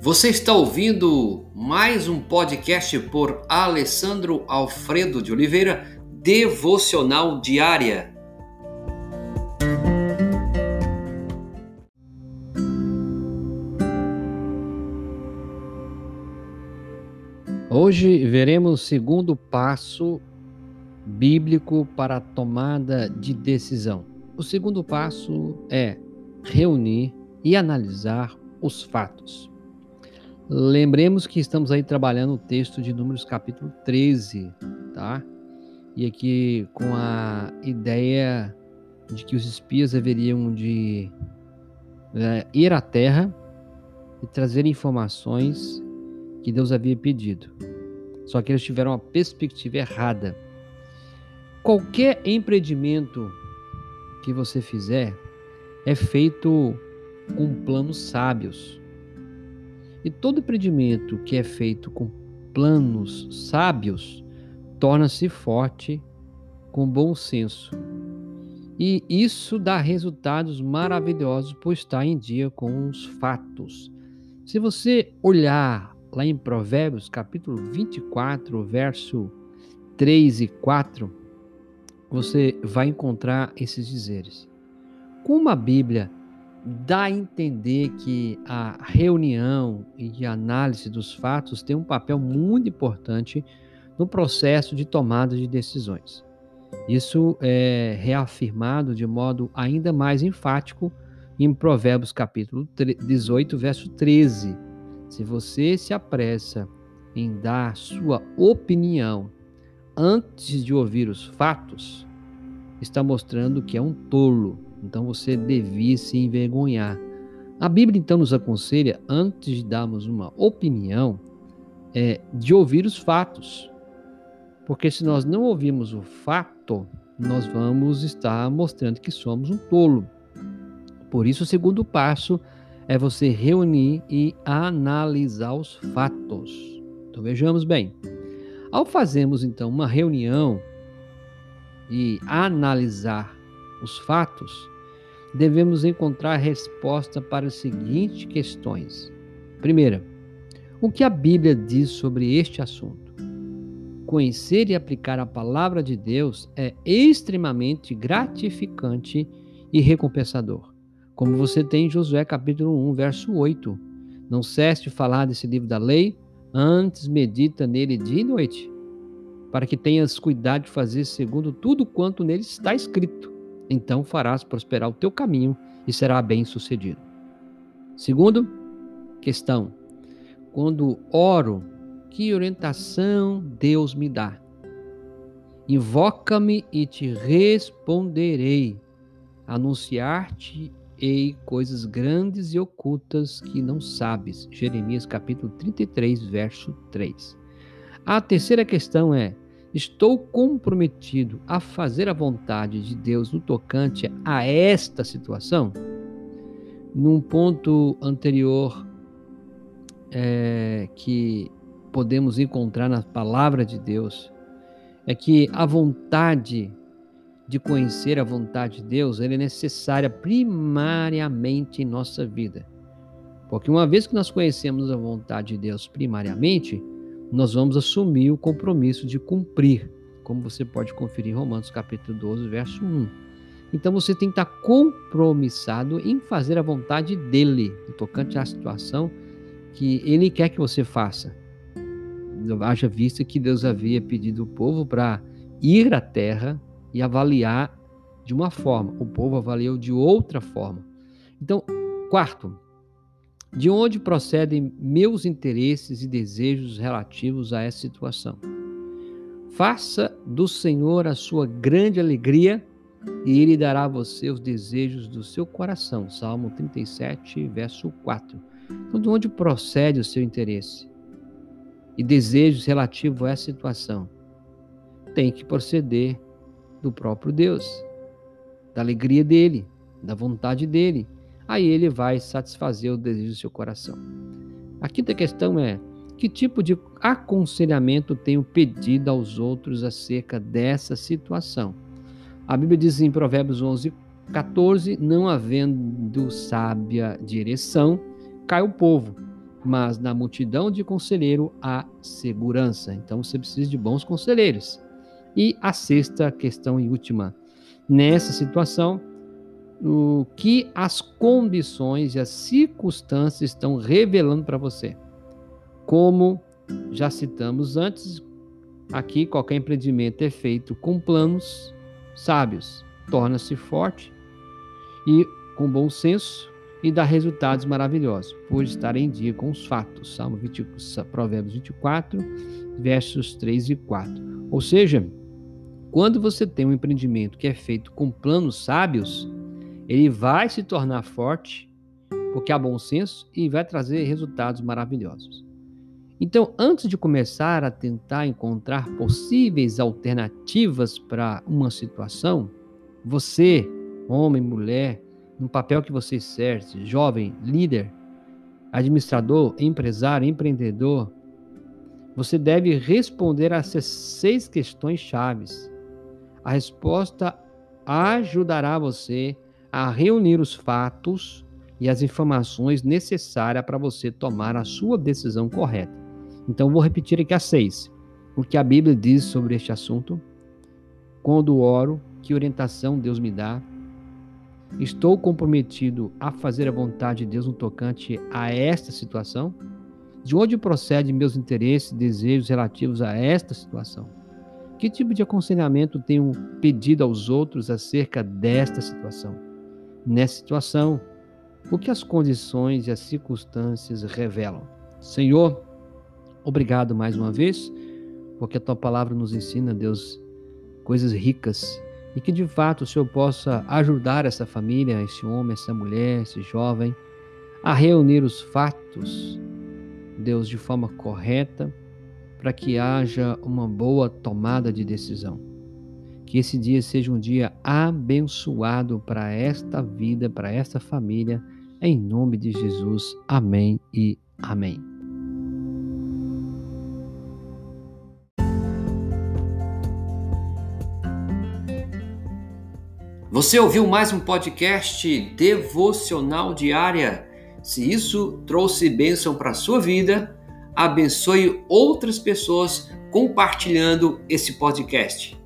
Você está ouvindo mais um podcast por Alessandro Alfredo de Oliveira, Devocional Diária. Hoje veremos o segundo passo bíblico para a tomada de decisão. O segundo passo é reunir e analisar os fatos. Lembremos que estamos aí trabalhando o texto de Números capítulo 13, tá? E aqui com a ideia de que os espias deveriam de né, ir à terra e trazer informações que Deus havia pedido. Só que eles tiveram uma perspectiva errada. Qualquer empreendimento que você fizer é feito com planos sábios. E todo empreendimento que é feito com planos sábios torna-se forte com bom senso. E isso dá resultados maravilhosos por estar em dia com os fatos. Se você olhar lá em Provérbios, capítulo 24, verso 3 e 4, você vai encontrar esses dizeres. Como a Bíblia dá a entender que a reunião e análise dos fatos tem um papel muito importante no processo de tomada de decisões. Isso é reafirmado de modo ainda mais enfático em Provérbios capítulo 18, verso 13. Se você se apressa em dar sua opinião antes de ouvir os fatos, está mostrando que é um tolo então você devia se envergonhar. A Bíblia então nos aconselha, antes de darmos uma opinião, é, de ouvir os fatos. Porque se nós não ouvirmos o fato, nós vamos estar mostrando que somos um tolo. Por isso, o segundo passo é você reunir e analisar os fatos. Então vejamos bem. Ao fazermos então uma reunião e analisar os fatos, devemos encontrar resposta para as seguintes questões. Primeira, o que a Bíblia diz sobre este assunto? Conhecer e aplicar a palavra de Deus é extremamente gratificante e recompensador. Como você tem em Josué capítulo 1, verso 8. Não cesse de falar desse livro da lei, antes medita nele dia e noite, para que tenhas cuidado de fazer segundo tudo quanto nele está escrito então farás prosperar o teu caminho e será bem sucedido. Segundo, questão: quando oro, que orientação Deus me dá? Invoca-me e te responderei. Anunciar-te-ei coisas grandes e ocultas que não sabes. Jeremias capítulo 33, verso 3. A terceira questão é: Estou comprometido a fazer a vontade de Deus no tocante a esta situação? Num ponto anterior é, que podemos encontrar na palavra de Deus, é que a vontade de conhecer a vontade de Deus é necessária primariamente em nossa vida. Porque uma vez que nós conhecemos a vontade de Deus primariamente, nós vamos assumir o compromisso de cumprir, como você pode conferir em Romanos capítulo 12, verso 1. Então você tem que estar compromissado em fazer a vontade dele, tocante à situação que ele quer que você faça. Haja vista que Deus havia pedido o povo para ir à terra e avaliar de uma forma, o povo avaliou de outra forma. Então, quarto, de onde procedem meus interesses e desejos relativos a essa situação? Faça do Senhor a sua grande alegria e Ele dará a você os desejos do seu coração. Salmo 37, verso 4. Então, de onde procede o seu interesse e desejos relativos a essa situação? Tem que proceder do próprio Deus, da alegria dele, da vontade dele aí ele vai satisfazer o desejo do seu coração. A quinta questão é: que tipo de aconselhamento tenho pedido aos outros acerca dessa situação? A Bíblia diz em Provérbios 11, 14: Não havendo sábia direção, cai o povo, mas na multidão de conselheiro há segurança. Então você precisa de bons conselheiros. E a sexta questão e última. Nessa situação, o que as condições e as circunstâncias estão revelando para você. Como já citamos antes, aqui qualquer empreendimento é feito com planos sábios, torna-se forte e com bom senso e dá resultados maravilhosos, por estar em dia com os fatos. Salmo 20, Provérbios 24, versos 3 e 4. Ou seja, quando você tem um empreendimento que é feito com planos sábios, ele vai se tornar forte, porque há bom senso e vai trazer resultados maravilhosos. Então, antes de começar a tentar encontrar possíveis alternativas para uma situação, você, homem, mulher, no papel que você exerce, jovem, líder, administrador, empresário, empreendedor, você deve responder a essas seis questões chaves. A resposta ajudará você a reunir os fatos e as informações necessárias para você tomar a sua decisão correta. Então, vou repetir aqui as seis. O que a Bíblia diz sobre este assunto? Quando oro, que orientação Deus me dá? Estou comprometido a fazer a vontade de Deus no tocante a esta situação? De onde procedem meus interesses e desejos relativos a esta situação? Que tipo de aconselhamento tenho pedido aos outros acerca desta situação? Nessa situação, o que as condições e as circunstâncias revelam? Senhor, obrigado mais uma vez, porque a tua palavra nos ensina, Deus, coisas ricas e que de fato o Senhor possa ajudar essa família, esse homem, essa mulher, esse jovem, a reunir os fatos, Deus, de forma correta, para que haja uma boa tomada de decisão. Que esse dia seja um dia abençoado para esta vida, para esta família, em nome de Jesus. Amém e amém. Você ouviu mais um podcast devocional diária? Se isso trouxe bênção para a sua vida, abençoe outras pessoas compartilhando esse podcast.